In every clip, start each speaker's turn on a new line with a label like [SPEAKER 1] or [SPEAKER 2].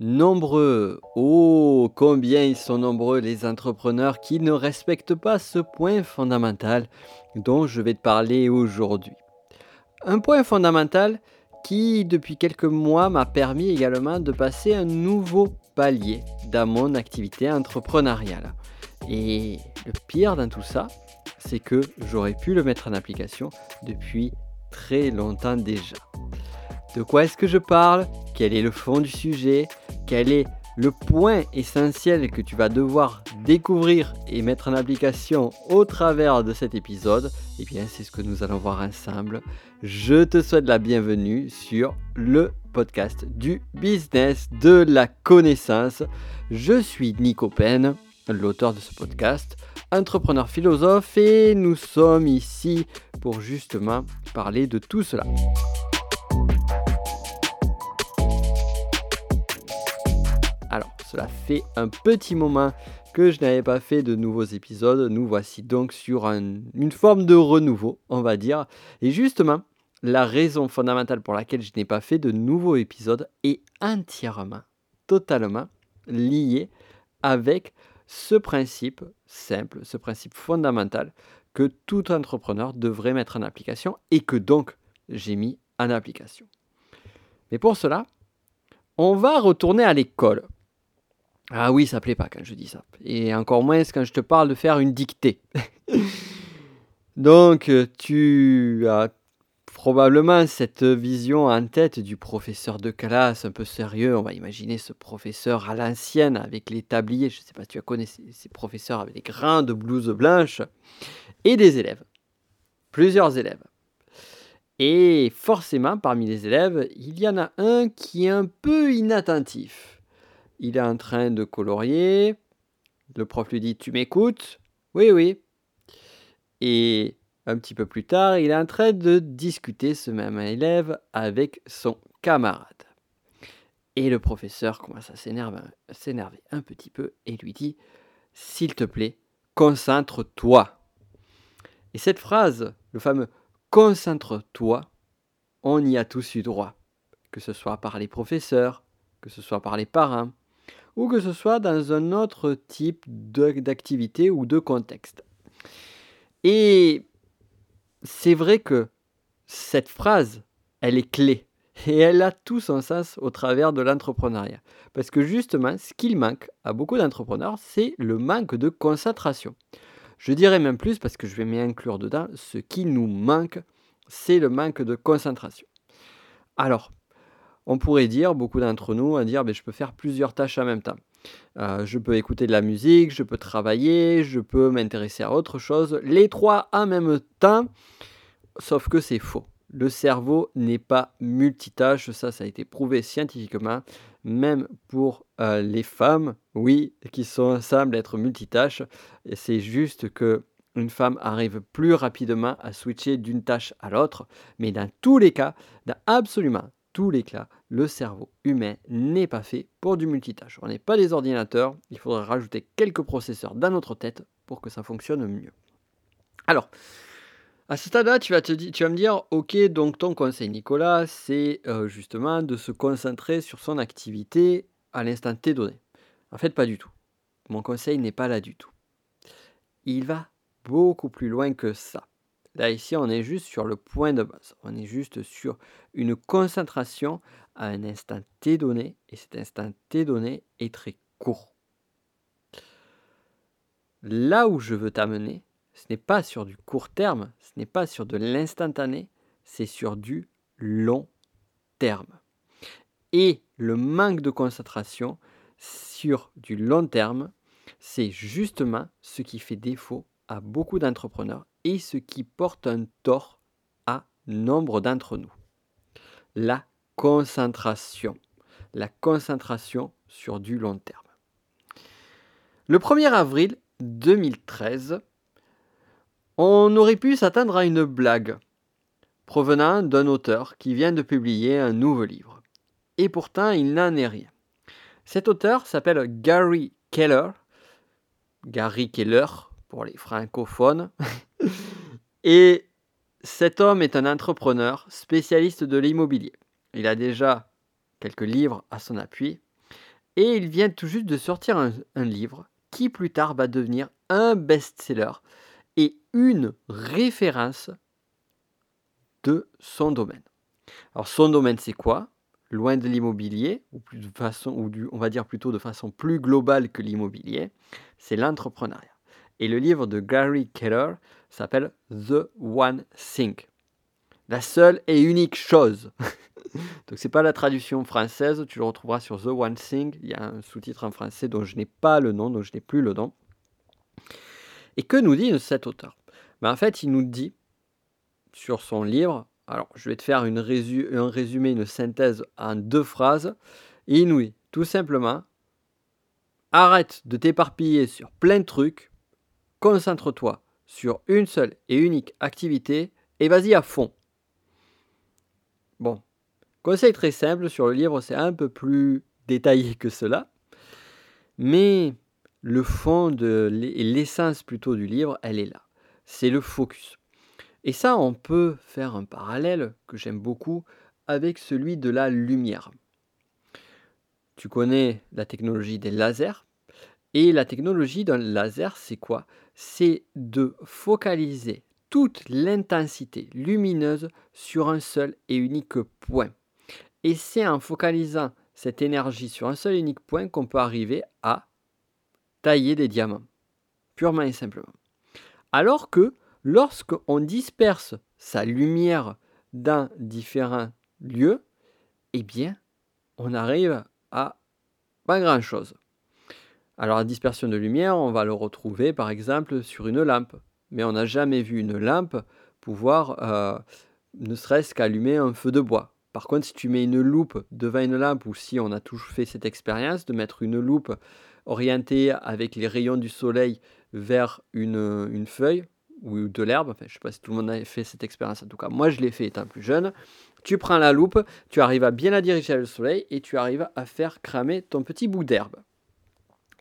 [SPEAKER 1] Nombreux, oh combien ils sont nombreux les entrepreneurs qui ne respectent pas ce point fondamental dont je vais te parler aujourd'hui. Un point fondamental qui depuis quelques mois m'a permis également de passer un nouveau palier dans mon activité entrepreneuriale. Et le pire dans tout ça, c'est que j'aurais pu le mettre en application depuis très longtemps déjà. De quoi est-ce que je parle? Quel est le fond du sujet? Quel est le point essentiel que tu vas devoir découvrir et mettre en application au travers de cet épisode? Eh bien, c'est ce que nous allons voir ensemble. Je te souhaite la bienvenue sur le podcast du business de la connaissance. Je suis Nico Pen, l'auteur de ce podcast, entrepreneur philosophe, et nous sommes ici pour justement parler de tout cela. Cela fait un petit moment que je n'avais pas fait de nouveaux épisodes. Nous voici donc sur une forme de renouveau, on va dire. Et justement, la raison fondamentale pour laquelle je n'ai pas fait de nouveaux épisodes est entièrement, totalement liée avec ce principe simple, ce principe fondamental que tout entrepreneur devrait mettre en application et que donc j'ai mis en application. Mais pour cela, on va retourner à l'école. Ah oui, ça plaît pas quand je dis ça. Et encore moins quand je te parle de faire une dictée. Donc, tu as probablement cette vision en tête du professeur de classe un peu sérieux. On va imaginer ce professeur à l'ancienne avec les tabliers. Je ne sais pas si tu as connu ces professeurs avec des grandes blouses blanches et des élèves. Plusieurs élèves. Et forcément, parmi les élèves, il y en a un qui est un peu inattentif. Il est en train de colorier. Le prof lui dit Tu m'écoutes? Oui, oui. Et un petit peu plus tard, il est en train de discuter, ce même élève, avec son camarade. Et le professeur commence à s'énerver un petit peu et lui dit S'il te plaît, concentre-toi. Et cette phrase, le fameux concentre-toi, on y a tous eu droit, que ce soit par les professeurs, que ce soit par les parents, ou que ce soit dans un autre type d'activité ou de contexte. Et c'est vrai que cette phrase, elle est clé et elle a tout son sens au travers de l'entrepreneuriat. Parce que justement, ce qu'il manque à beaucoup d'entrepreneurs, c'est le manque de concentration. Je dirais même plus, parce que je vais m'y inclure dedans, ce qui nous manque, c'est le manque de concentration. Alors, on pourrait dire, beaucoup d'entre nous, à dire, mais ben, je peux faire plusieurs tâches en même temps. Euh, je peux écouter de la musique, je peux travailler, je peux m'intéresser à autre chose. Les trois en même temps, sauf que c'est faux. Le cerveau n'est pas multitâche, ça ça a été prouvé scientifiquement, même pour euh, les femmes, oui, qui sont, semblent être multitâches. C'est juste que une femme arrive plus rapidement à switcher d'une tâche à l'autre, mais dans tous les cas, absolument tous les cas, le cerveau humain n'est pas fait pour du multitâche. On n'est pas des ordinateurs, il faudrait rajouter quelques processeurs dans notre tête pour que ça fonctionne mieux. Alors, à ce stade-là, tu, vas tu vas me dire, ok, donc ton conseil, Nicolas, c'est euh, justement de se concentrer sur son activité à l'instant T donné. En fait, pas du tout. Mon conseil n'est pas là du tout. Il va beaucoup plus loin que ça. Ici, on est juste sur le point de base. On est juste sur une concentration à un instant T donné. Et cet instant T donné est très court. Là où je veux t'amener, ce n'est pas sur du court terme, ce n'est pas sur de l'instantané, c'est sur du long terme. Et le manque de concentration sur du long terme, c'est justement ce qui fait défaut à beaucoup d'entrepreneurs ce qui porte un tort à nombre d'entre nous. La concentration. La concentration sur du long terme. Le 1er avril 2013, on aurait pu s'attendre à une blague provenant d'un auteur qui vient de publier un nouveau livre. Et pourtant, il n'en est rien. Cet auteur s'appelle Gary Keller. Gary Keller pour les francophones. Et cet homme est un entrepreneur spécialiste de l'immobilier. Il a déjà quelques livres à son appui. Et il vient tout juste de sortir un, livre qui plus tard va devenir un best-seller et une référence de son domaine. Alors son domaine c'est quoi? Loin de l'immobilier, ou de façon, on va dire plutôt de façon plus globale que l'immobilier, c'est l'entrepreneuriat. Et le livre de Gary Keller s'appelle The One Thing. La seule et unique chose. Donc c'est pas la traduction française, tu le retrouveras sur The One Thing. Il y a un sous-titre en français dont je n'ai pas le nom, dont je n'ai plus le nom. Et que nous dit cet auteur? Ben, En fait, il nous dit sur son livre, alors je vais te faire un résumé, une synthèse en deux phrases. Dit tout simplement, arrête de t'éparpiller sur plein de trucs, concentre-toi sur une seule et unique activité et vas-y à fond. Bon, conseil très simple sur le livre, c'est un peu plus détaillé que cela, mais le fond de l'essence plutôt du livre, elle est là. C'est le focus. Et ça, on peut faire un parallèle que j'aime beaucoup avec celui de la lumière. Tu connais la technologie des lasers. Et la technologie d'un laser, c'est quoi? C'est de focaliser toute l'intensité lumineuse sur un seul et unique point. Et c'est en focalisant cette énergie sur un seul et unique point qu'on peut arriver à tailler des diamants, purement et simplement. Alors que lorsqu'on disperse sa lumière dans différents lieux, eh bien, on arrive à pas grand-chose. Alors la dispersion de lumière, on va le retrouver par exemple sur une lampe. Mais on n'a jamais vu une lampe pouvoir euh, ne serait-ce qu'allumer un feu de bois. Par contre, si tu mets une loupe devant une lampe, ou si on a toujours fait cette expérience de mettre une loupe orientée avec les rayons du soleil vers une, feuille ou de l'herbe, enfin, je ne sais pas si tout le monde a fait cette expérience, en tout cas moi je l'ai fait étant plus jeune, tu prends la loupe, tu arrives à bien la diriger vers le soleil et tu arrives à faire cramer ton petit bout d'herbe.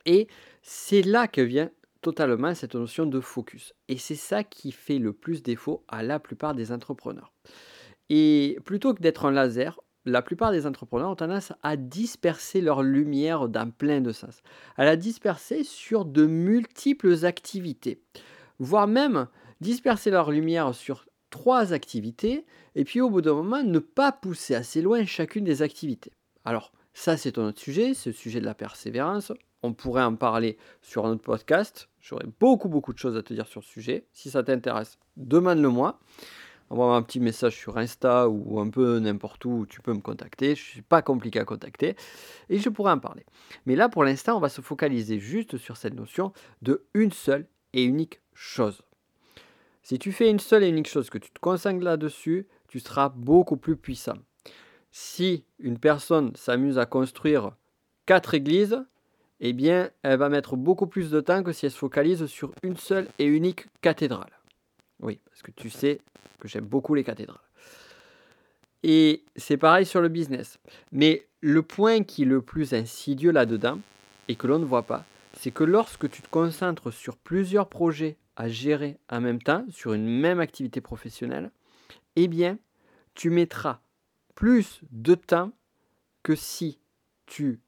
[SPEAKER 1] Et c'est là que vient totalement cette notion de focus. Et c'est ça qui fait le plus défaut à la plupart des entrepreneurs. Et plutôt que d'être un laser, la plupart des entrepreneurs ont tendance à disperser leur lumière dans plein de sens, à la disperser sur de multiples activités, voire même disperser leur lumière sur trois activités, et puis au bout d'un moment ne pas pousser assez loin chacune des activités. Alors ça c'est un autre sujet, c'est le sujet de la persévérance, on pourrait en parler sur un autre podcast, j'aurais beaucoup beaucoup de choses à te dire sur le sujet, si ça t'intéresse, demande-le-moi envoie un petit message sur Insta ou un peu n'importe où, tu peux me contacter. Je ne suis pas compliqué à contacter et je pourrais en parler. Mais là, pour l'instant, on va se focaliser juste sur cette notion de une seule et unique chose. Si tu fais une seule et unique chose, que tu te concentres là-dessus, tu seras beaucoup plus puissant. Si une personne s'amuse à construire quatre églises, eh bien, elle va mettre beaucoup plus de temps que si elle se focalise sur une seule et unique cathédrale. Oui, parce que tu sais que j'aime beaucoup les cathédrales. Et c'est pareil sur le business. Mais le point qui est le plus insidieux là-dedans, et que l'on ne voit pas, c'est que lorsque tu te concentres sur plusieurs projets à gérer en même temps, sur une même activité professionnelle, eh bien, tu mettras plus de temps que si tu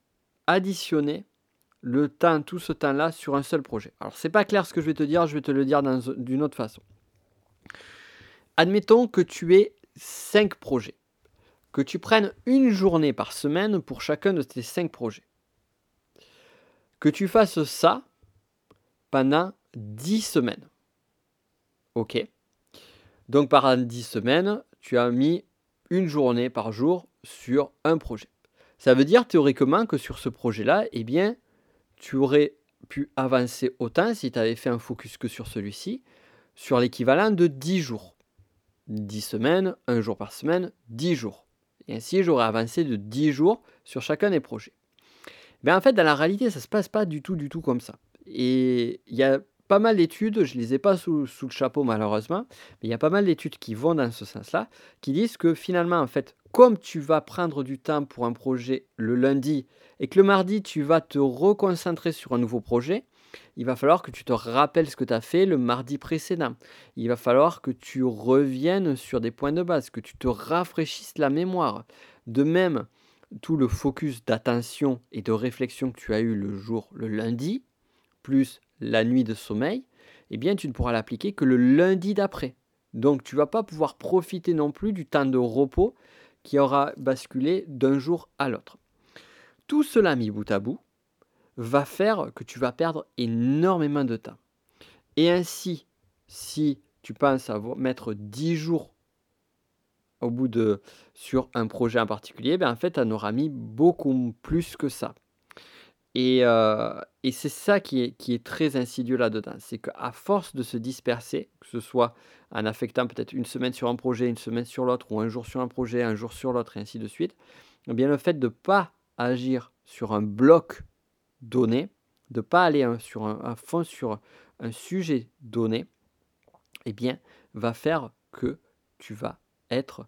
[SPEAKER 1] additionnais le temps, tout ce temps-là, sur un seul projet. Alors, c'est pas clair ce que je vais te dire, je vais te le dire d'une autre façon. Admettons que tu aies 5 projets, que tu prennes une journée par semaine pour chacun de tes 5 projets. Que tu fasses ça pendant 10 semaines. Ok? Donc par 10 semaines, tu as mis une journée par jour sur un projet. Ça veut dire théoriquement que sur ce projet-là, eh bien, tu aurais pu avancer autant si tu avais fait un focus que sur celui-ci, sur l'équivalent de 10 jours. 10 semaines, un jour par semaine, 10 jours. Et ainsi, j'aurais avancé de 10 jours sur chacun des projets. Mais en fait, dans la réalité, ça ne se passe pas du tout, du tout comme ça. Et il y a pas mal d'études, je ne les ai pas sous, sous, le chapeau malheureusement, mais il y a pas mal d'études qui vont dans ce sens-là, qui disent que finalement, en fait, comme tu vas prendre du temps pour un projet le lundi et que le mardi, tu vas te reconcentrer sur un nouveau projet, il va falloir que tu te rappelles ce que tu as fait le mardi précédent. Il va falloir que tu reviennes sur des points de base, que tu te rafraîchisses la mémoire. De même, tout le focus d'attention et de réflexion que tu as eu le jour, le lundi, plus la nuit de sommeil, eh bien tu ne pourras l'appliquer que le lundi d'après. Donc tu vas pas pouvoir profiter non plus du temps de repos qui aura basculé d'un jour à l'autre. Tout cela mis bout à bout va faire que tu vas perdre énormément de temps. Et ainsi, si tu penses à mettre 10 jours au bout de sur un projet en particulier, ben en fait, tu en auras mis beaucoup plus que ça. Et, euh, et c'est ça qui est, qui est très insidieux là-dedans. C'est qu'à force de se disperser, que ce soit en affectant peut-être une semaine sur un projet, une semaine sur l'autre, ou un jour sur un projet, un jour sur l'autre, et ainsi de suite, eh bien le fait de ne pas agir sur un bloc donné, de ne pas aller sur un, à fond sur un sujet donné, eh bien, va faire que tu vas être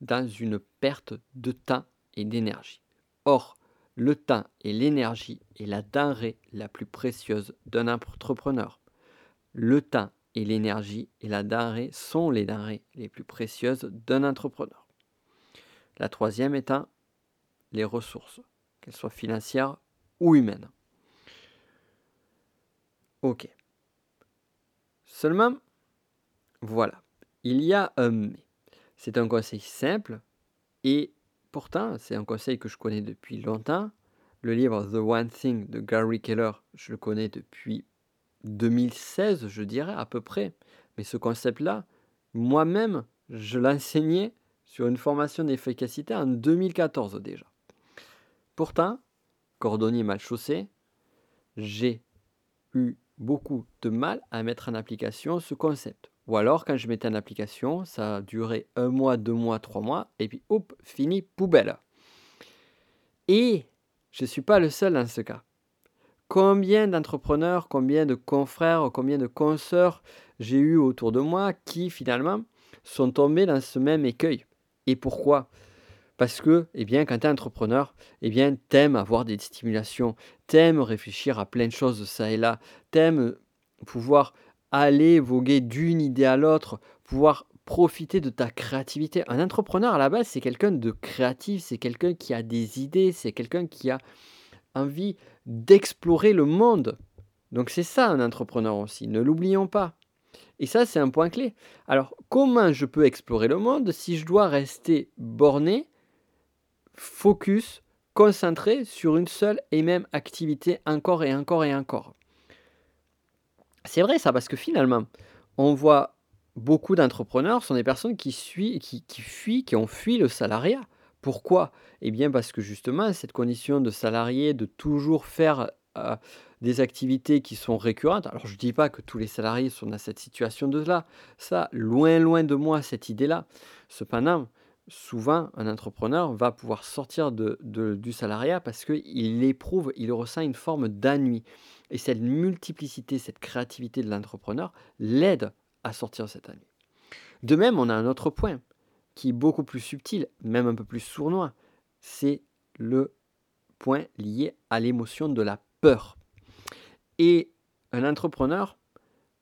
[SPEAKER 1] dans une perte de temps et d'énergie. Or, le temps et l'énergie est la denrée la plus précieuse d'un entrepreneur. Le temps et l'énergie et la denrée sont les denrées les plus précieuses d'un entrepreneur. La troisième étant les ressources, qu'elles soient financières ou humaines. Ok. Seulement, voilà, il y a un mais. C'est un conseil simple et pourtant c'est un conseil que je connais depuis longtemps. Le livre The One Thing de Gary Keller, je le connais depuis 2016, je dirais à peu près. Mais ce concept-là, moi-même, je l'enseignais sur une formation d'efficacité en 2014 déjà. Pourtant, cordonnier mal chaussé, j'ai eu beaucoup de mal à mettre en application ce concept. Ou alors, quand je mettais en application, ça duré un mois, deux mois, trois mois, et puis hop, fini, poubelle. Et je ne suis pas le seul dans ce cas. Combien d'entrepreneurs, combien de confrères, combien de consoeurs j'ai eu autour de moi qui finalement sont tombés dans ce même écueil? Et pourquoi? Parce que, eh bien, quand tu es entrepreneur, eh bien, t'aimes avoir des stimulations, t'aimes réfléchir à plein de choses ça et là, t'aimes pouvoir aller voguer d'une idée à l'autre, pouvoir profiter de ta créativité. Un entrepreneur à la base, c'est quelqu'un de créatif, c'est quelqu'un qui a des idées, c'est quelqu'un qui a envie d'explorer le monde. Donc c'est ça un entrepreneur aussi, ne l'oublions pas. Et ça, c'est un point clé. Alors, comment je peux explorer le monde si je dois rester borné, focus, concentré sur une seule et même activité encore et encore et encore? C'est vrai ça, parce que finalement, on voit beaucoup d'entrepreneurs sont des personnes qui, qui, qui fuient, qui ont fui le salariat. Pourquoi? Eh bien parce que justement, cette condition de salarié, de toujours faire euh, des activités qui sont récurrentes, alors je ne dis pas que tous les salariés sont dans cette situation de là, ça, loin, loin de moi, cette idée-là. Cependant, souvent, un entrepreneur va pouvoir sortir de, du salariat parce qu'il éprouve, il ressent une forme d'ennui. Et cette multiplicité, cette créativité de l'entrepreneur l'aide à sortir de cet ennui. De même, on a un autre point qui est beaucoup plus subtil, même un peu plus sournois. C'est le point lié à l'émotion de la peur. Et un entrepreneur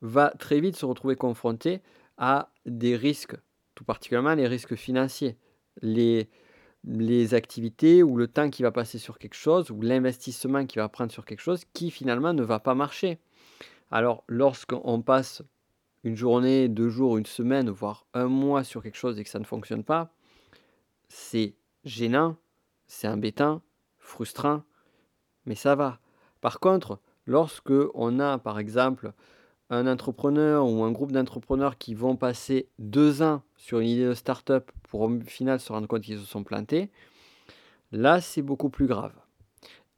[SPEAKER 1] va très vite se retrouver confronté à des risques particulièrement les risques financiers, les, les activités ou le temps qui va passer sur quelque chose ou l'investissement qu'il va prendre sur quelque chose qui finalement ne va pas marcher. Alors lorsqu'on passe une journée, deux jours, une semaine, voire un mois sur quelque chose et que ça ne fonctionne pas, c'est gênant, c'est embêtant, frustrant, mais ça va. Par contre, lorsque on a par exemple un entrepreneur ou un groupe d'entrepreneurs qui vont passer deux ans sur une idée de start-up pour au final se rendre compte qu'ils se sont plantés, là c'est beaucoup plus grave.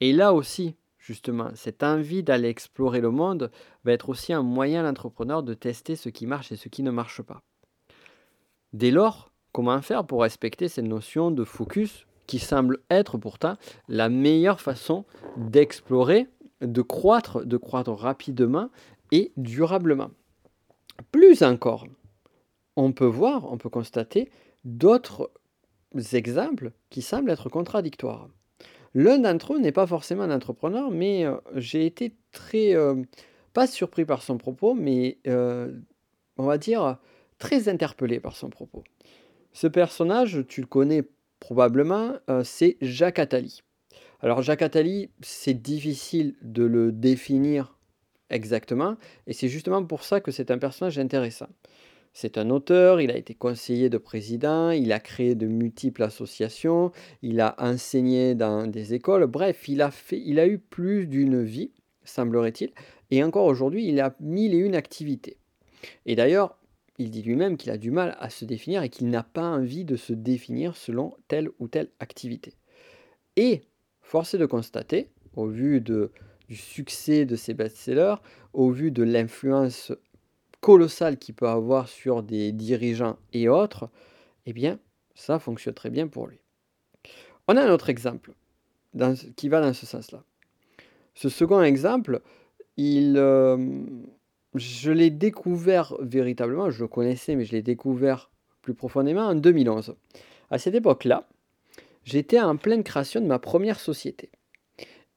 [SPEAKER 1] Et là aussi, justement, cette envie d'aller explorer le monde va être aussi un moyen l'entrepreneur de tester ce qui marche et ce qui ne marche pas. Dès lors, comment faire pour respecter cette notion de focus qui semble être pourtant la meilleure façon d'explorer, de croître, de croître rapidement et durablement. Plus encore, on peut voir, on peut constater d'autres exemples qui semblent être contradictoires. L'un d'entre eux n'est pas forcément un entrepreneur, mais euh, j'ai été très, euh, pas surpris par son propos, mais euh, on va dire très interpellé par son propos. Ce personnage, tu le connais Probablement, c'est Jacques Attali. Alors Jacques Attali, c'est difficile de le définir exactement, et c'est justement pour ça que c'est un personnage intéressant. C'est un auteur, il a été conseiller de président, il a créé de multiples associations, il a enseigné dans des écoles, bref, il a, fait, il a eu plus d'une vie, semblerait-il, et encore aujourd'hui, il a mille et une activités. Et d'ailleurs, il dit lui-même qu'il a du mal à se définir et qu'il n'a pas envie de se définir selon telle ou telle activité. Et, force est de constater, au vu de, du succès de ses best-sellers, au vu de l'influence colossal qu'il peut avoir sur des dirigeants et autres, eh bien, ça fonctionne très bien pour lui. On a un autre exemple qui va dans ce sens-là. Ce second exemple, il, euh, je l'ai découvert véritablement, je le connaissais, mais je l'ai découvert plus profondément en 2011. À cette époque-là, j'étais en pleine création de ma première société.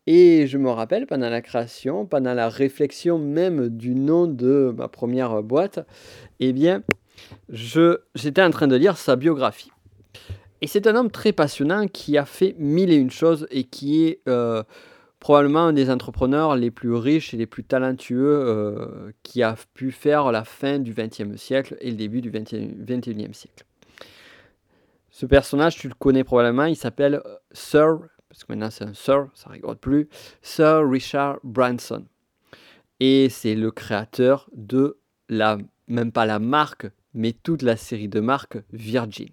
[SPEAKER 1] Et je me rappelle, pendant la création, pendant la réflexion même du nom de ma première boîte, eh bien, j'étais en train de lire sa biographie. Et c'est un homme très passionnant qui a fait mille et une choses et qui est euh, probablement un des entrepreneurs les plus riches et les plus talentueux euh, qui a pu faire la fin du XXe siècle et le début du XXIe siècle. Ce personnage, tu le connais probablement, il s'appelle euh, Sir parce que maintenant c'est un Sir, ça rigole plus, Sir Richard Branson. Et c'est le créateur de la, même pas la marque, mais toute la série de marques Virgin.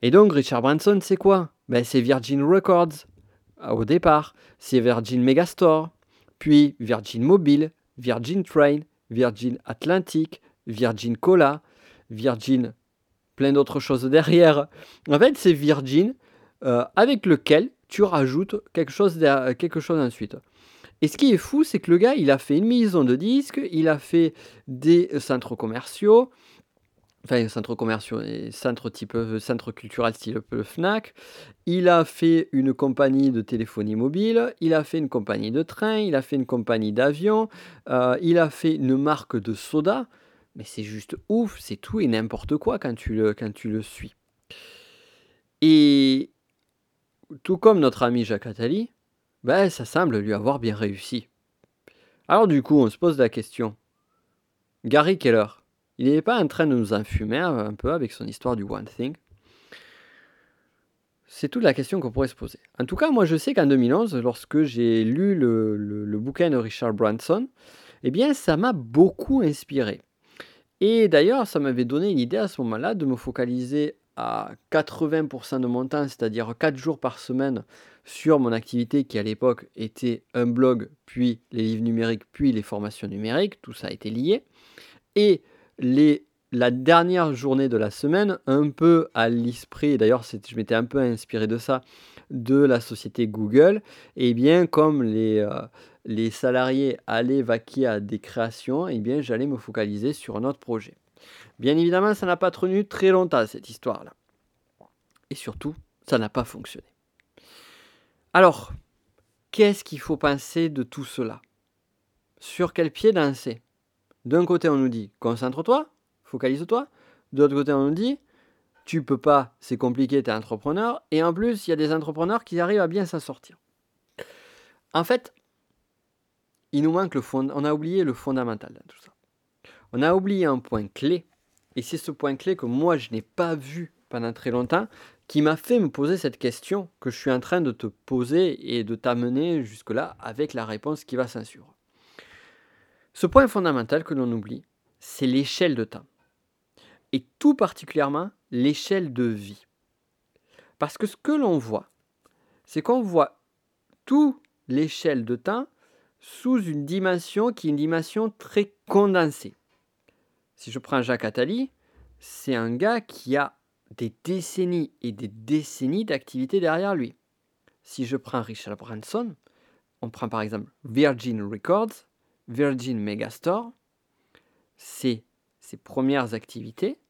[SPEAKER 1] Et donc Richard Branson, c'est quoi? Ben, C'est Virgin Records au départ, c'est Virgin Megastore, puis Virgin Mobile, Virgin Train, Virgin Atlantic, Virgin Cola, Virgin plein d'autres choses derrière. En fait, c'est Virgin euh, avec lequel tu rajoutes quelque chose, quelque chose ensuite. Et ce qui est fou, c'est que le gars, il a fait une maison de disques, il a fait des centres commerciaux, enfin centres commerciaux centres type euh, centre culturel style le Fnac. Il a fait une compagnie de téléphonie mobile, il a fait une compagnie de train, il a fait une compagnie d'avion, euh, il a fait une marque de soda. Mais c'est juste ouf, c'est tout et n'importe quoi quand tu le, quand tu le suis. Et tout comme notre ami Jacques Attali, ben, ça semble lui avoir bien réussi. Alors du coup, on se pose la question. Gary Keller, il n'est pas en train de nous enfumer un peu avec son histoire du One Thing? C'est toute la question qu'on pourrait se poser. En tout cas, moi je sais qu'en 2011, lorsque j'ai lu le, le, bouquin de Richard Branson, eh bien ça m'a beaucoup inspiré. Et d'ailleurs, ça m'avait donné l'idée à ce moment-là de me focaliser à 80% de mon temps, c'est-à-dire 4 jours par semaine, sur mon activité qui à l'époque était un blog, puis les livres numériques, puis les formations numériques, tout ça été lié. Et les, la dernière journée de la semaine, un peu à l'esprit, d'ailleurs je m'étais un peu inspiré de ça, de la société Google, et eh bien comme les, euh, les salariés allaient vaquer à des créations, eh bien j'allais me focaliser sur un autre projet. Bien évidemment, ça n'a pas tenu très longtemps, cette histoire-là. Et surtout, ça n'a pas fonctionné. Alors, qu'est-ce qu'il faut penser de tout cela? Sur quel pied danser? D'un côté, on nous dit concentre-toi, focalise-toi. De l'autre côté, on nous dit tu peux pas, c'est compliqué, tu es entrepreneur. Et en plus, il y a des entrepreneurs qui arrivent à bien s'en sortir. En fait, il nous manque le fond, on a oublié le fondamental dans tout ça. On a oublié un point clé et c'est ce point clé que moi, je n'ai pas vu pendant très longtemps, qui m'a fait me poser cette question que je suis en train de te poser et de t'amener jusque-là avec la réponse qui va s'en suivre. Ce point fondamental que l'on oublie, c'est l'échelle de temps. Et tout particulièrement l'échelle de vie. Parce que ce que l'on voit, c'est qu'on voit toute l'échelle de temps sous une dimension qui est une dimension très condensée. Si je prends Jacques Attali, c'est un gars qui a des décennies et des décennies d'activité derrière lui. Si je prends Richard Branson, on prend par exemple Virgin Records, Virgin Megastore, c'est ses premières activités,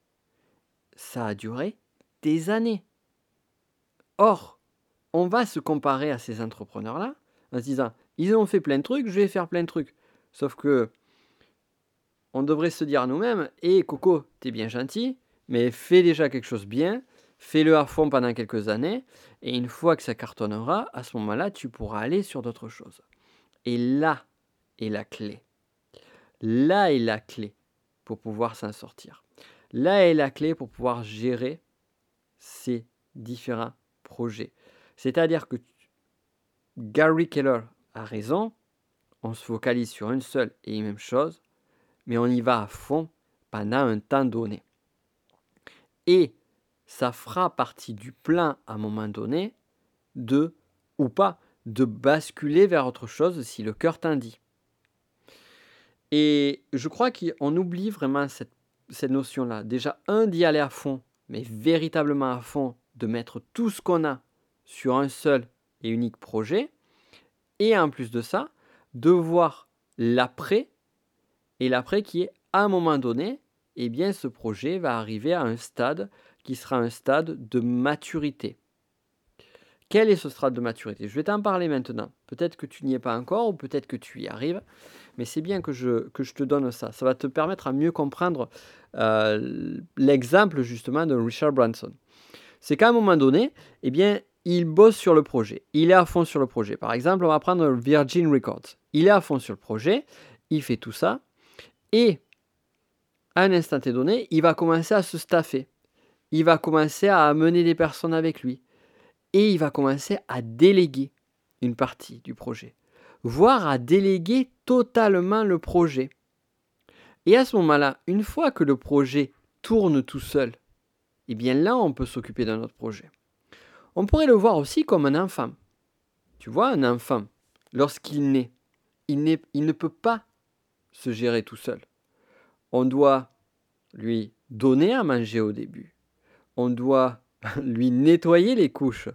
[SPEAKER 1] ça a duré des années. Or, on va se comparer à ces entrepreneurs-là en se disant, ils ont fait plein de trucs, je vais faire plein de trucs. Sauf que on devrait se dire nous-mêmes, hé Coco, t'es bien gentil, mais fais déjà quelque chose bien, Fais-le à fond pendant quelques années, et une fois que ça cartonnera, à ce moment-là, tu pourras aller sur d'autres choses. Et là est la clé. Là est la clé pour pouvoir s'en sortir. Là est la clé pour pouvoir gérer ces différents projets. C'est-à-dire que Gary Keller a raison, on se focalise sur une seule et même chose, mais on y va à fond pendant un temps donné. Et ça fera partie du plan à un moment donné de, ou pas, de basculer vers autre chose si le cœur t'en dit. Et je crois qu'on oublie vraiment cette, cette notion-là. Déjà, un, d'y aller à fond, mais véritablement à fond, de mettre tout ce qu'on a sur un seul et unique projet. Et en plus de ça, de voir l'après, et l'après qui est à un moment donné, eh bien ce projet va arriver à un stade qui sera un stade de maturité. Quel est ce stade de maturité? Je vais t'en parler maintenant. Peut-être que tu n'y es pas encore ou peut-être que tu y arrives, mais c'est bien que je, que je te donne ça. Ça va te permettre à mieux comprendre euh, l'exemple justement de Richard Branson. C'est qu'à un moment donné, eh bien, il bosse sur le projet. Il est à fond sur le projet. Par exemple, on va prendre Virgin Records. Il est à fond sur le projet, il fait tout ça, et à un instant donné, il va commencer à se staffer. Il va commencer à amener des personnes avec lui. Et il va commencer à déléguer une partie du projet. Voire à déléguer totalement le projet. Et à ce moment-là, une fois que le projet tourne tout seul, eh bien là, on peut s'occuper d'un autre projet. On pourrait le voir aussi comme un enfant. Tu vois, un enfant, lorsqu'il naît, il, il ne peut pas se gérer tout seul. On doit lui donner à manger au début. On doit lui nettoyer les couches.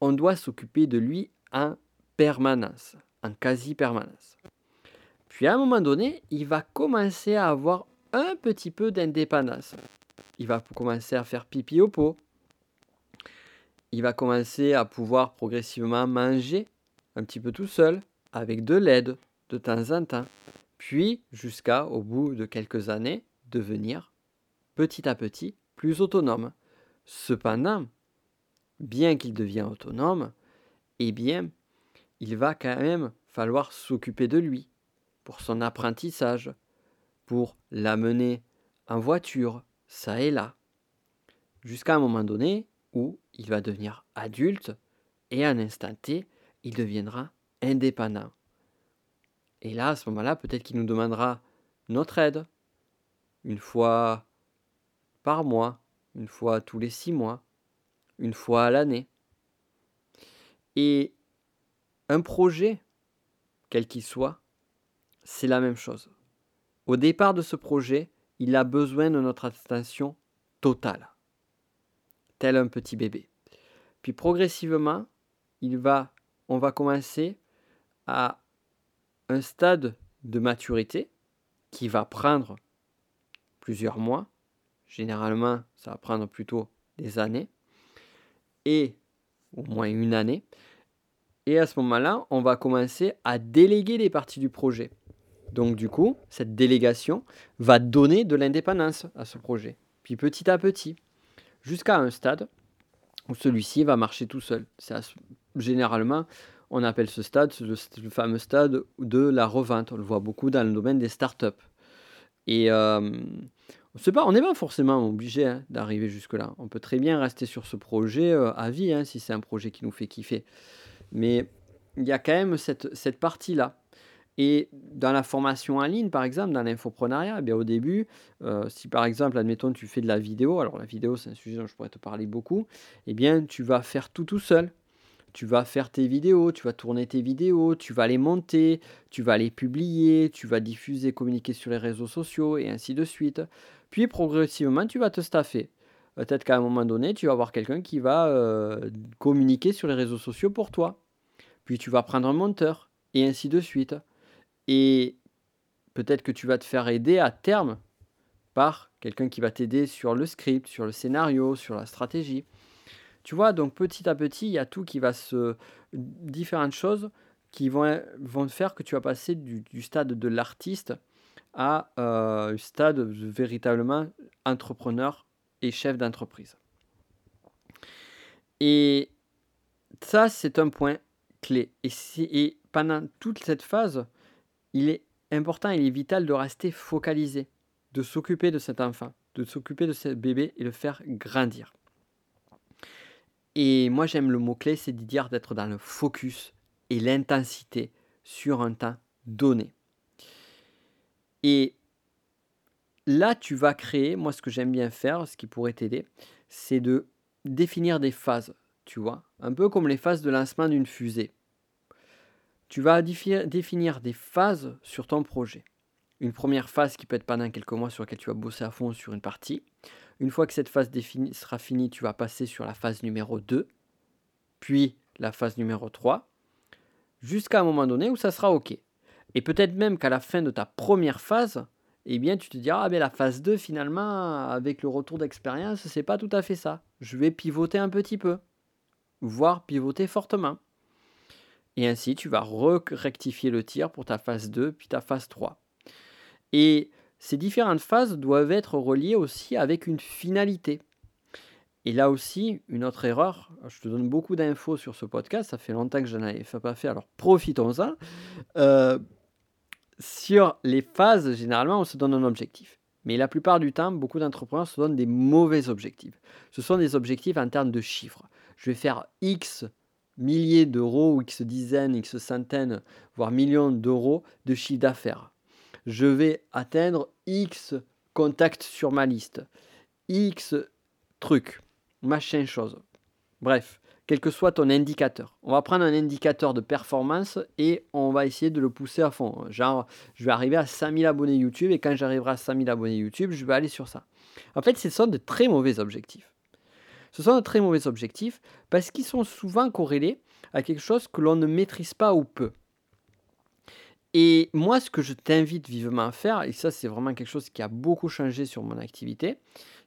[SPEAKER 1] On doit s'occuper de lui en permanence, en quasi-permanence. Puis à un moment donné, il va commencer à avoir un petit peu d'indépendance. Il va commencer à faire pipi au pot. Il va commencer à pouvoir progressivement manger un petit peu tout seul, avec de l'aide de temps en temps. Puis, jusqu'à, au bout de quelques années, devenir petit à petit plus autonome. Cependant, bien qu'il devienne autonome, eh bien, il va quand même falloir s'occuper de lui pour son apprentissage, pour l'amener en voiture, ça et là, jusqu'à un moment donné où il va devenir adulte et à un instant T, il deviendra indépendant. Et là, à ce moment-là, peut-être qu'il nous demandera notre aide, une fois par mois, une fois tous les six mois, une fois à l'année. Et un projet, quel qu'il soit, c'est la même chose. Au départ de ce projet, il a besoin de notre attention totale, tel un petit bébé. Puis progressivement, il va, on va commencer à un stade de maturité qui va prendre plusieurs mois, Généralement, ça va prendre plutôt des années, et au moins une année. Et à ce moment-là, on va commencer à déléguer les parties du projet. Donc du coup, cette délégation va donner de l'indépendance à ce projet. Puis petit à petit, jusqu'à un stade où celui-ci va marcher tout seul. généralement, on appelle ce stade le, fameux stade de la revente. On le voit beaucoup dans le domaine des startups. Et euh, on n'est pas forcément obligé hein, d'arriver jusque-là. On peut très bien rester sur ce projet euh, à vie, hein, si c'est un projet qui nous fait kiffer. Mais il y a quand même cette, partie-là. Et dans la formation en ligne, par exemple, dans l'infoprenariat, eh au début, euh, si par exemple, admettons, tu fais de la vidéo, alors la vidéo, c'est un sujet dont je pourrais te parler beaucoup, eh bien, tu vas faire tout tout seul tu vas faire tes vidéos, tu vas tourner tes vidéos, tu vas les monter, tu vas les publier, tu vas diffuser, communiquer sur les réseaux sociaux et ainsi de suite. Puis progressivement, tu vas te staffer. Peut-être qu'à un moment donné, tu vas avoir quelqu'un qui va euh, communiquer sur les réseaux sociaux pour toi. Puis tu vas prendre un monteur et ainsi de suite. Et peut-être que tu vas te faire aider à terme par quelqu'un qui va t'aider sur le script, sur le scénario, sur la stratégie. Tu vois, donc petit à petit, il y a tout qui va se. différentes choses qui vont, vont faire que tu vas passer du, stade de l'artiste à euh, un stade véritablement entrepreneur et chef d'entreprise. Et ça, c'est un point clé. Et, et pendant toute cette phase, il est important, il est vital de rester focalisé, de s'occuper de cet enfant, de s'occuper de ce bébé et de faire grandir. Et moi, j'aime le mot-clé, c'est de dire d'être dans le focus et l'intensité sur un temps donné. Et là, tu vas créer, moi, ce que j'aime bien faire, ce qui pourrait t'aider, c'est de définir des phases, tu vois, un peu comme les phases de lancement d'une fusée. Tu vas définir des phases sur ton projet. Une première phase qui peut être pendant quelques mois sur laquelle tu vas bosser à fond sur une partie. Une fois que cette phase sera finie, tu vas passer sur la phase numéro 2, puis la phase numéro 3, jusqu'à un moment donné où ça sera OK. Et peut-être même qu'à la fin de ta première phase, eh bien, tu te diras, ah ben la phase 2, finalement, avec le retour d'expérience, c'est pas tout à fait ça. Je vais pivoter un petit peu, voire pivoter fortement. Et ainsi, tu vas rectifier le tir pour ta phase 2, puis ta phase 3. Et ces différentes phases doivent être reliées aussi avec une finalité. Et là aussi, une autre erreur, je te donne beaucoup d'infos sur ce podcast, ça fait longtemps que je n'en avais pas fait, alors profitons-en. Euh, sur les phases, généralement, on se donne un objectif. Mais la plupart du temps, beaucoup d'entrepreneurs se donnent des mauvais objectifs. Ce sont des objectifs en termes de chiffres. Je vais faire X milliers d'euros, X dizaines, X centaines, voire millions d'euros de chiffre d'affaires. Je vais atteindre X contacts sur ma liste. X trucs, machin chose. Bref, quel que soit ton indicateur. On va prendre un indicateur de performance et on va essayer de le pousser à fond. Genre, je vais arriver à 5000 abonnés YouTube et quand j'arriverai à 5000 abonnés YouTube, je vais aller sur ça. En fait, ce sont de très mauvais objectifs. Ce sont de très mauvais objectifs parce qu'ils sont souvent corrélés à quelque chose que l'on ne maîtrise pas ou peu. Et moi, ce que je t'invite vivement à faire, et ça c'est vraiment quelque chose qui a beaucoup changé sur mon activité,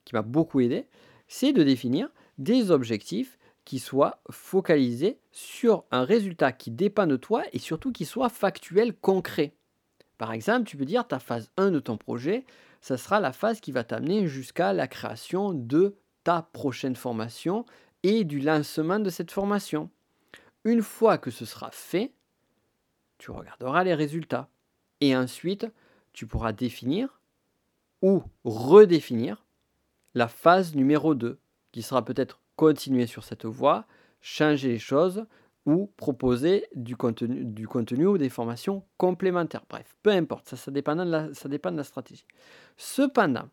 [SPEAKER 1] qui m'a beaucoup aidé, c'est de définir des objectifs qui soit focalisé sur un résultat qui dépend de toi et surtout qui soit factuel, concret. Par exemple, tu peux dire ta phase 1 de ton projet, ça sera la phase qui va t'amener jusqu'à la création de ta prochaine formation et du lancement de cette formation. Une fois que ce sera fait, tu regarderas les résultats. Et ensuite, tu pourras définir ou redéfinir la phase numéro 2, qui sera peut-être continuer sur cette voie, changer les choses ou proposer du contenu, ou des formations complémentaires. Bref, peu importe, ça, ça, dépend de la, ça dépend de la stratégie. Cependant,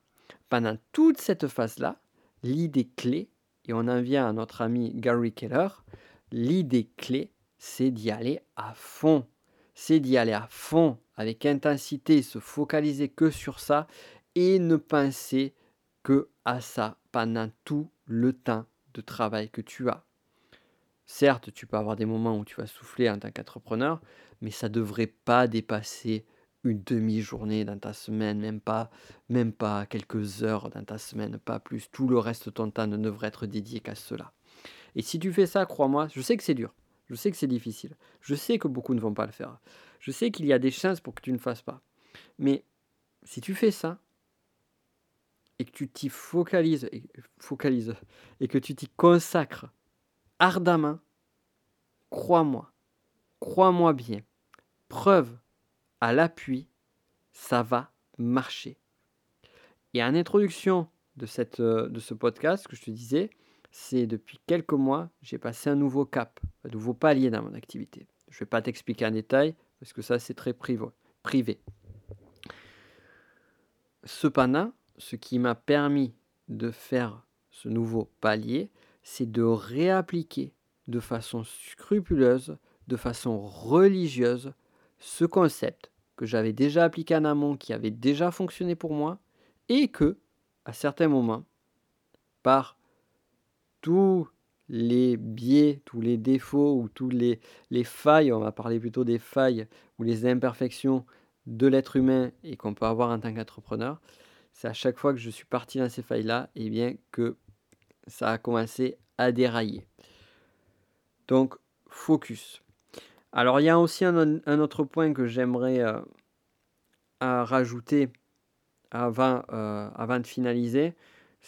[SPEAKER 1] pendant toute cette phase-là, l'idée clé, et on en vient à notre ami Gary Keller, l'idée clé, c'est d'y aller à fond. C'est d'y aller à fond, avec intensité, se focaliser que sur ça et ne penser que à ça pendant tout le temps de travail que tu as. Certes, tu peux avoir des moments où tu vas souffler en tant qu'entrepreneur, mais ça ne devrait pas dépasser une demi-journée dans ta semaine, même pas, quelques heures dans ta semaine, pas plus. Tout le reste de ton temps ne devrait être dédié qu'à cela. Et si tu fais ça, crois-moi, je sais que c'est dur, je sais que c'est difficile, je sais que beaucoup ne vont pas le faire, je sais qu'il y a des chances pour que tu ne fasses pas. Mais si tu fais ça, et que tu t'y focalises, et, focalises et que tu t'y consacres ardemment, crois-moi, crois-moi bien, preuve à l'appui, ça va marcher. Et en introduction de, cette, euh, de ce podcast, que je te disais, c'est depuis quelques mois, j'ai passé un nouveau cap, un nouveau palier dans mon activité. Je ne vais pas t'expliquer en détail, parce que ça, c'est très privé. Cependant, ce qui m'a permis de faire ce nouveau palier, c'est de réappliquer de façon scrupuleuse, de façon religieuse, ce concept que j'avais déjà appliqué en amont, qui avait déjà fonctionné pour moi, et que, à certains moments, par tous les biais, tous les défauts ou tous les, les failles, on va parler plutôt des failles ou les imperfections de l'être humain et qu'on peut avoir en tant qu'entrepreneur, c'est à chaque fois que je suis parti dans ces failles-là, et eh bien que ça a commencé à dérailler. Donc, focus. Alors, il y a aussi un, autre point que j'aimerais euh, rajouter avant, euh, avant de finaliser,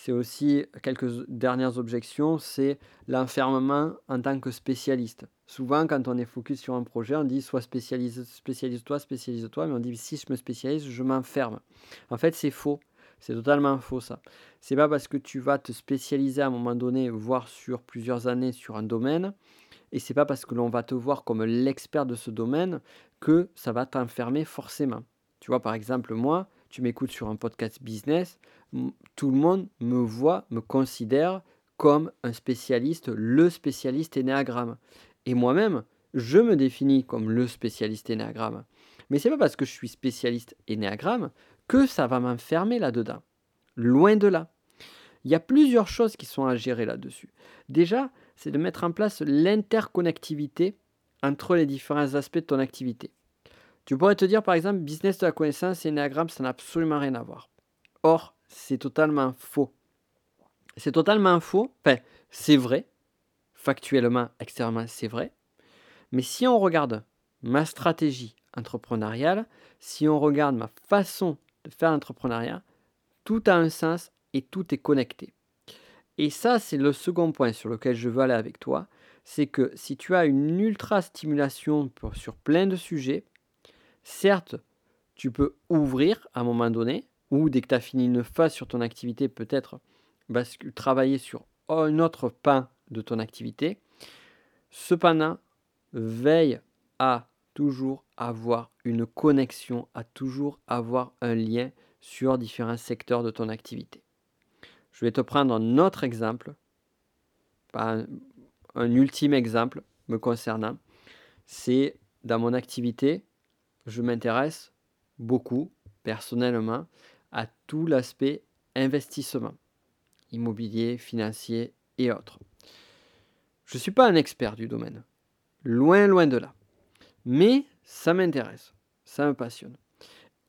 [SPEAKER 1] c'est aussi quelques dernières objections, c'est l'enfermement en tant que spécialiste. Souvent, quand on est focus sur un projet, on dit soit spécialise, spécialise-toi, spécialise-toi, mais on dit si je me spécialise, je m'enferme. En fait, c'est faux. C'est totalement faux ça. C'est pas parce que tu vas te spécialiser à un moment donné, voire sur plusieurs années sur un domaine, et c'est pas parce que l'on va te voir comme l'expert de ce domaine que ça va t'enfermer forcément. Tu vois, par exemple, moi, tu m'écoutes sur un podcast business, tout le monde me voit, me considère comme un spécialiste, le spécialiste énéagramme. Et moi-même, je me définis comme le spécialiste énéagramme. Mais c'est pas parce que je suis spécialiste énéagramme que ça va m'enfermer là-dedans. Loin de là. Il y a plusieurs choses qui sont à gérer là-dessus. Déjà, c'est de mettre en place l'interconnectivité entre les différents aspects de ton activité. Tu pourrais te dire par exemple, business de la connaissance et Enneagram, ça n'a absolument rien à voir. Or, c'est totalement faux. C'est totalement faux. Enfin, c'est vrai. Factuellement, extérieurement, c'est vrai. Mais si on regarde ma stratégie entrepreneuriale, si on regarde ma façon de faire l'entrepreneuriat, tout a un sens et tout est connecté. Et ça, c'est le second point sur lequel je veux aller avec toi. C'est que si tu as une ultra stimulation sur plein de sujets, Certes, tu peux ouvrir à un moment donné, ou dès que tu as fini une phase sur ton activité, peut-être travailler sur un autre pan de ton activité. Cependant, veille à toujours avoir une connexion, à toujours avoir un lien sur différents secteurs de ton activité. Je vais te prendre un autre exemple, un ultime exemple me concernant. C'est dans mon activité, je m'intéresse beaucoup, personnellement, à tout l'aspect investissement, immobilier, financier et autres. Je ne suis pas un expert du domaine, loin, loin de là. Mais ça m'intéresse, ça me passionne.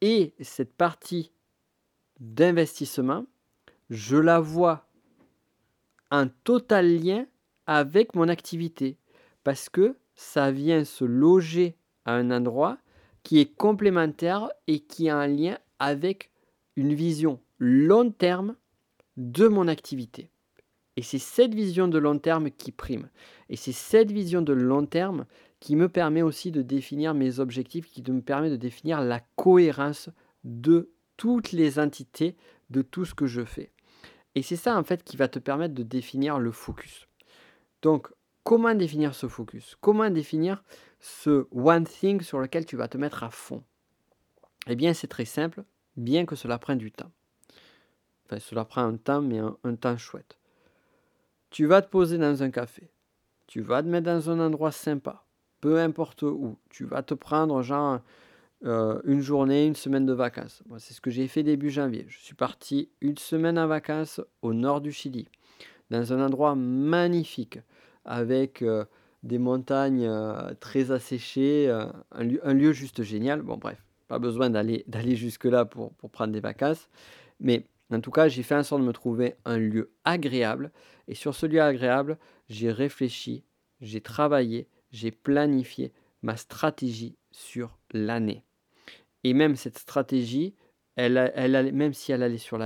[SPEAKER 1] Et cette partie d'investissement, je la vois en total lien avec mon activité parce que ça vient se loger à un endroit qui est complémentaire et qui a un lien avec une vision long terme de mon activité. Et c'est cette vision de long terme qui prime. Et c'est cette vision de long terme qui me permet aussi de définir mes objectifs, qui me permet de définir la cohérence de toutes les entités de tout ce que je fais. Et c'est ça en fait qui va te permettre de définir le focus. Donc comment définir ce focus? Comment définir ce one thing sur lequel tu vas te mettre à fond? Eh bien, c'est très simple, bien que cela prenne du temps. Enfin, cela prend un temps, mais un, temps chouette. Tu vas te poser dans un café. Tu vas te mettre dans un endroit sympa, peu importe où. Tu vas te prendre genre euh, une journée, une semaine de vacances. C'est ce que j'ai fait début janvier. Je suis parti une semaine en vacances au nord du Chili, dans un endroit magnifique, avec euh, des montagnes euh, très asséchées, un, lieu, juste génial. Bon, bref, pas besoin d'aller jusque-là pour, pour prendre des vacances. Mais en tout cas, j'ai fait en sorte de me trouver un lieu agréable. Et sur ce lieu agréable, j'ai réfléchi, j'ai travaillé, j'ai planifié ma stratégie sur l'année. Et même cette stratégie, elle, elle, même si elle allait sur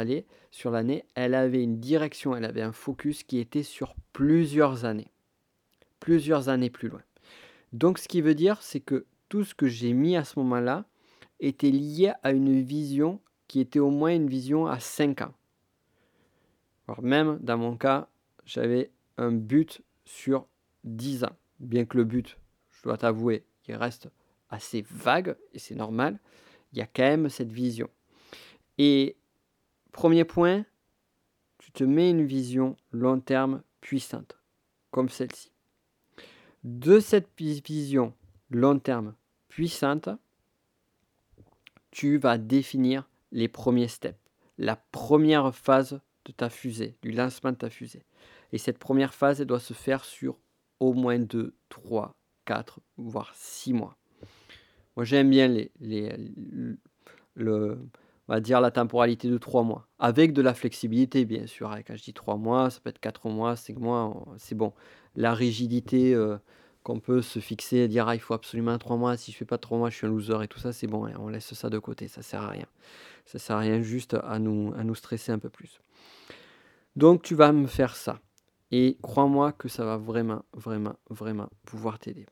[SPEAKER 1] sur l'année, elle avait une direction, elle avait un focus qui était sur plusieurs années plusieurs années plus loin. Donc ce qui veut dire, c'est que tout ce que j'ai mis à ce moment-là était lié à une vision qui était au moins une vision à 5 ans. Alors même dans mon cas, j'avais un but sur 10 ans. Bien que le but, je dois t'avouer, il reste assez vague, et c'est normal, il y a quand même cette vision. Et premier point, tu te mets une vision long terme puissante, comme celle-ci de cette vision long terme puissante, tu vas définir les premiers steps, la première phase de ta fusée, du lancement de ta fusée. Et cette première phase, elle doit se faire sur au moins 2, 3, 4, voire 6 mois. Moi, j'aime bien les, le, on va dire la temporalité de 3 mois, avec de la flexibilité, bien sûr. Hein. Quand je dis 3 mois, ça peut être 4 mois, 5 mois, c'est bon la rigidité euh, qu'on peut se fixer et dire ah, il faut absolument trois mois, si je fais pas trois mois, je suis un loser et tout ça, c'est bon, hein, on laisse ça de côté, ça sert à rien. Ça sert à rien juste à nous, à nous stresser un peu plus. Donc tu vas me faire ça. Et crois-moi que ça va vraiment, vraiment, vraiment pouvoir t'aider.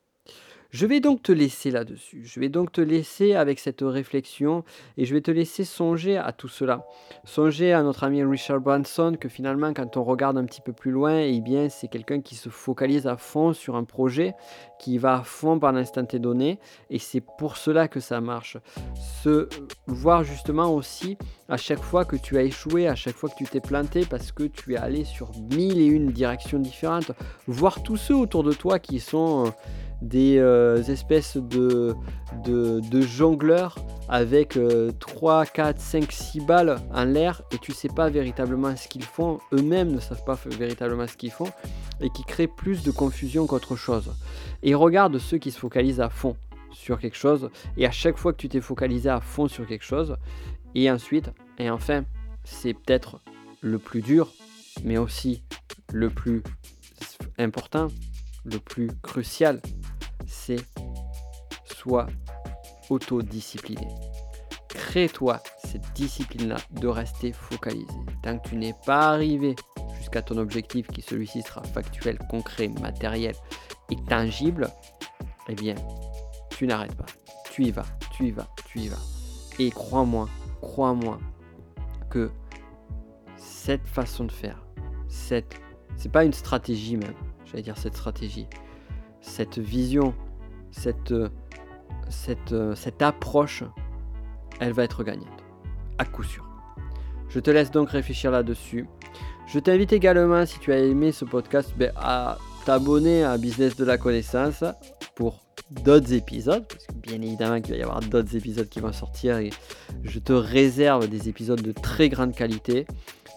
[SPEAKER 1] Je vais donc te laisser là-dessus. Je vais donc te laisser avec cette réflexion et je vais te laisser songer à tout cela. Songer à notre ami Richard Branson que finalement quand on regarde un petit peu plus loin, eh bien c'est quelqu'un qui se focalise à fond sur un projet, qui va à fond par l'instant donné et c'est pour cela que ça marche. Se voir justement aussi à chaque fois que tu as échoué, à chaque fois que tu t'es planté parce que tu es allé sur mille et une directions différentes, voir tous ceux autour de toi qui sont des euh, espèces de, jongleurs avec 3, 4, 5, 6 balles en l'air et tu sais pas véritablement ce qu'ils font, eux-mêmes ne savent pas véritablement ce qu'ils font et qui créent plus de confusion qu'autre chose. Et regarde ceux qui se focalisent à fond sur quelque chose et à chaque fois que tu t'es focalisé à fond sur quelque chose et ensuite et enfin c'est peut-être le plus dur mais aussi le plus important, le plus crucial c'est sois autodiscipliné. Crée-toi cette discipline-là de rester focalisé. Tant que tu n'es pas arrivé jusqu'à ton objectif, qui celui-ci sera factuel, concret, matériel tangible, eh bien, tu n'arrêtes pas. Tu y vas, tu y vas, tu y vas. Et crois-moi, crois-moi que cette façon de faire, cette, c'est pas une stratégie même, j'allais dire cette stratégie, cette vision, cette, cette, cette approche, elle va être gagnante, à coup sûr. Je te laisse donc réfléchir là-dessus. Je t'invite également, si tu as aimé ce podcast, ben, à t'abonner à Business de la connaissance pour d'autres épisodes, parce que bien évidemment qu'il va y avoir d'autres épisodes qui vont sortir et je te réserve des épisodes de très grande qualité.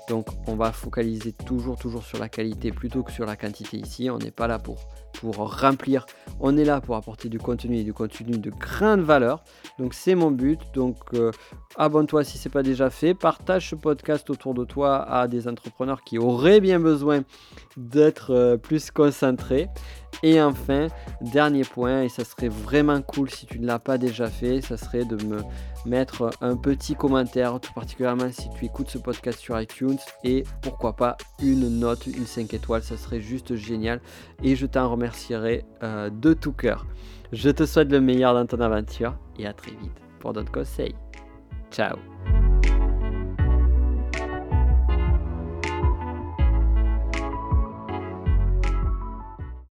[SPEAKER 1] Donc on va focaliser toujours toujours sur la qualité plutôt que sur la quantité ici. On n'est pas là pour pour remplir. On est là pour apporter du contenu et du contenu de grande valeur. Donc c'est mon but. Donc euh, abonne-toi si ce n'est pas déjà fait. Partage ce podcast autour de toi à des entrepreneurs qui auraient bien besoin d'être euh, plus concentrés. Et enfin, dernier point, et ça serait vraiment cool si tu ne l'as pas déjà fait, ça serait de me mettre un petit commentaire, tout particulièrement si tu écoutes ce podcast sur iTunes, et pourquoi pas une note, une 5 étoiles, ça serait juste génial, et je t'en euh, de tout cœur. Je te souhaite le meilleur dans ton aventure, et à très vite pour d'autres conseils. Ciao